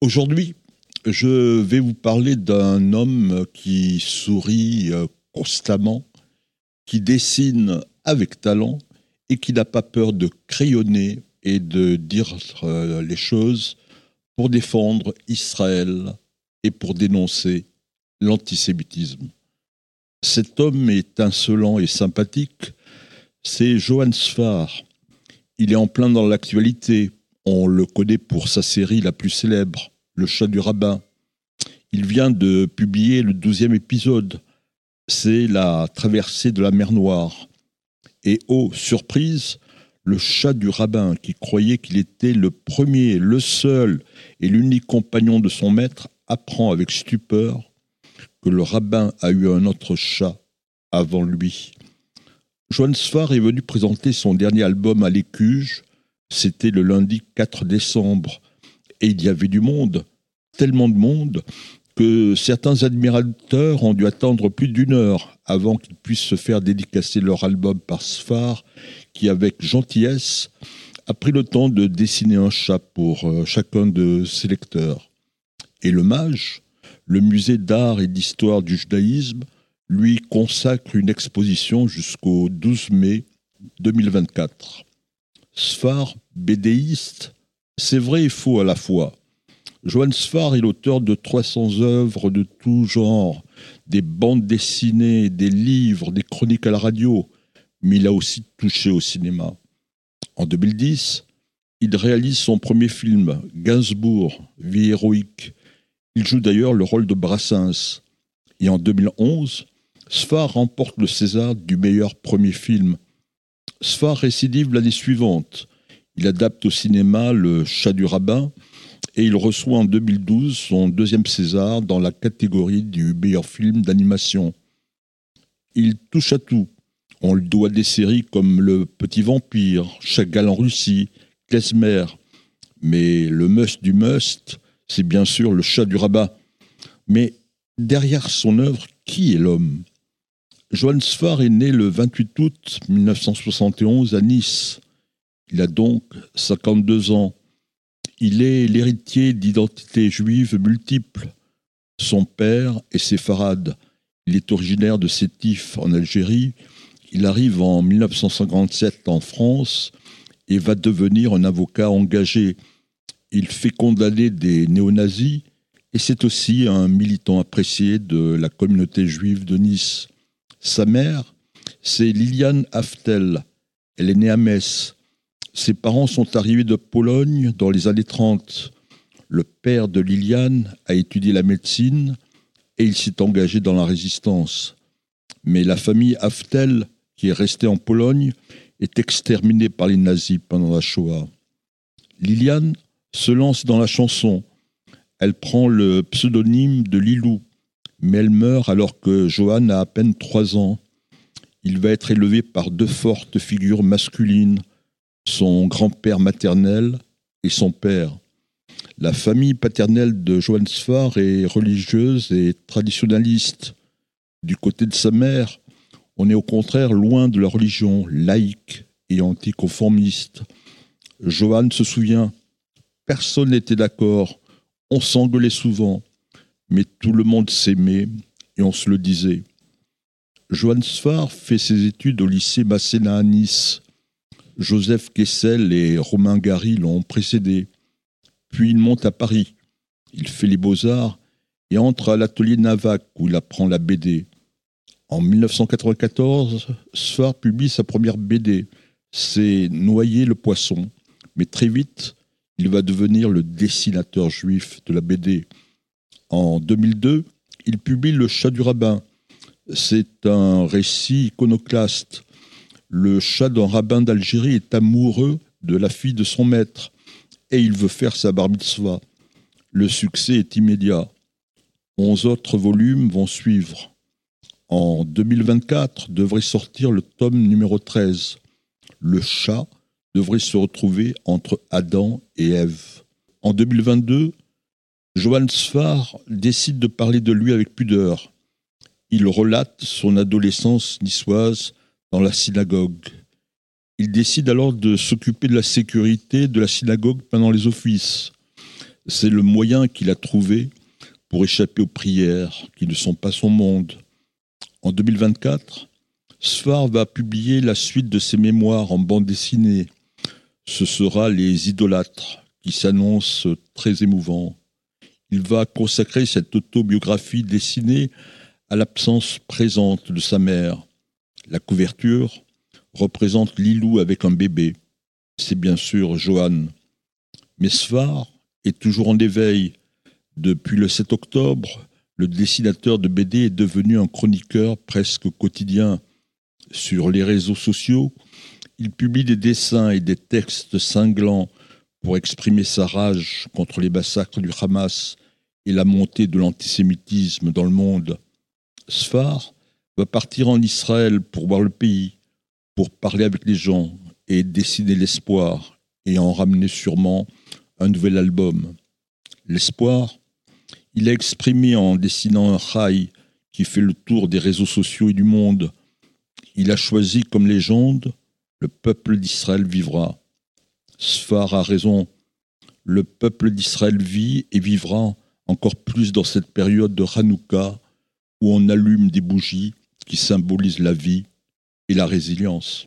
Aujourd'hui, je vais vous parler d'un homme qui sourit euh, constamment, qui dessine avec talent et qui n'a pas peur de crayonner et de dire euh, les choses pour défendre Israël et pour dénoncer l'antisémitisme. Cet homme est insolent et sympathique, c'est Johann Sfar. Il est en plein dans l'actualité. On le connaît pour sa série la plus célèbre, Le chat du rabbin. Il vient de publier le douzième épisode. C'est la traversée de la mer Noire. Et oh, surprise, le chat du rabbin, qui croyait qu'il était le premier, le seul et l'unique compagnon de son maître, apprend avec stupeur que le rabbin a eu un autre chat avant lui. Johann Sfar est venu présenter son dernier album à l'Écuge. C'était le lundi 4 décembre. Et il y avait du monde, tellement de monde, que certains admirateurs ont dû attendre plus d'une heure avant qu'ils puissent se faire dédicacer leur album par Sfar, qui, avec gentillesse, a pris le temps de dessiner un chat pour euh, chacun de ses lecteurs. Et le mage, le musée d'art et d'histoire du judaïsme, lui consacre une exposition jusqu'au 12 mai 2024. Sfar, bédéiste, c'est vrai et faux à la fois. Johann Sfar est l'auteur de 300 œuvres de tout genre, des bandes dessinées, des livres, des chroniques à la radio, mais il a aussi touché au cinéma. En 2010, il réalise son premier film, Gainsbourg, Vie héroïque. Il joue d'ailleurs le rôle de Brassens. Et en 2011, Sfar remporte le César du meilleur premier film. Sfar récidive l'année suivante. Il adapte au cinéma Le Chat du rabbin et il reçoit en 2012 son deuxième César dans la catégorie du meilleur film d'animation. Il touche à tout. On le doit des séries comme Le Petit Vampire, Chagall en Russie, Klezmer. Mais le must du must, c'est bien sûr Le Chat du rabbin. Mais derrière son œuvre, qui est l'homme? Johann Sfar est né le 28 août 1971 à Nice. Il a donc 52 ans. Il est l'héritier d'identités juives multiples. Son père est séfarade. Il est originaire de Sétif en Algérie. Il arrive en 1957 en France et va devenir un avocat engagé. Il fait condamner des néo-nazis et c'est aussi un militant apprécié de la communauté juive de Nice. Sa mère, c'est Liliane Haftel. Elle est née à Metz. Ses parents sont arrivés de Pologne dans les années 30. Le père de Liliane a étudié la médecine et il s'est engagé dans la résistance. Mais la famille Haftel, qui est restée en Pologne, est exterminée par les nazis pendant la Shoah. Liliane se lance dans la chanson. Elle prend le pseudonyme de Lilou mais elle meurt alors que Johann a à peine trois ans. Il va être élevé par deux fortes figures masculines, son grand-père maternel et son père. La famille paternelle de Johann Sfar est religieuse et traditionnaliste. Du côté de sa mère, on est au contraire loin de la religion, laïque et anticonformiste. Johann se souvient, personne n'était d'accord, on s'engueulait souvent mais tout le monde s'aimait et on se le disait. Johann Sfar fait ses études au lycée Masséna à Nice. Joseph Kessel et Romain Gary l'ont précédé. Puis il monte à Paris. Il fait les beaux-arts et entre à l'atelier Navac où il apprend la BD. En 1994, Sfar publie sa première BD. C'est Noyer le poisson. Mais très vite, il va devenir le dessinateur juif de la BD. En 2002, il publie Le chat du rabbin. C'est un récit iconoclaste. Le chat d'un rabbin d'Algérie est amoureux de la fille de son maître et il veut faire sa bar mitzvah. Le succès est immédiat. Onze autres volumes vont suivre. En 2024 devrait sortir le tome numéro 13. Le chat devrait se retrouver entre Adam et Ève. En 2022, Johann Sfar décide de parler de lui avec pudeur. Il relate son adolescence niçoise dans la synagogue. Il décide alors de s'occuper de la sécurité de la synagogue pendant les offices. C'est le moyen qu'il a trouvé pour échapper aux prières qui ne sont pas son monde. En 2024, Sfar va publier la suite de ses mémoires en bande dessinée. Ce sera Les Idolâtres, qui s'annonce très émouvant. Il va consacrer cette autobiographie dessinée à l'absence présente de sa mère. La couverture représente Lilou avec un bébé. C'est bien sûr Johan. Mais Sfar est toujours en éveil. Depuis le 7 octobre, le dessinateur de BD est devenu un chroniqueur presque quotidien. Sur les réseaux sociaux, il publie des dessins et des textes cinglants pour exprimer sa rage contre les massacres du Hamas et la montée de l'antisémitisme dans le monde. Sfar va partir en Israël pour voir le pays, pour parler avec les gens et dessiner l'espoir et en ramener sûrement un nouvel album. L'espoir, il a exprimé en dessinant un rail qui fait le tour des réseaux sociaux et du monde. Il a choisi comme légende le peuple d'Israël vivra. Sfar a raison. Le peuple d'Israël vit et vivra encore plus dans cette période de Hanouka où on allume des bougies qui symbolisent la vie et la résilience.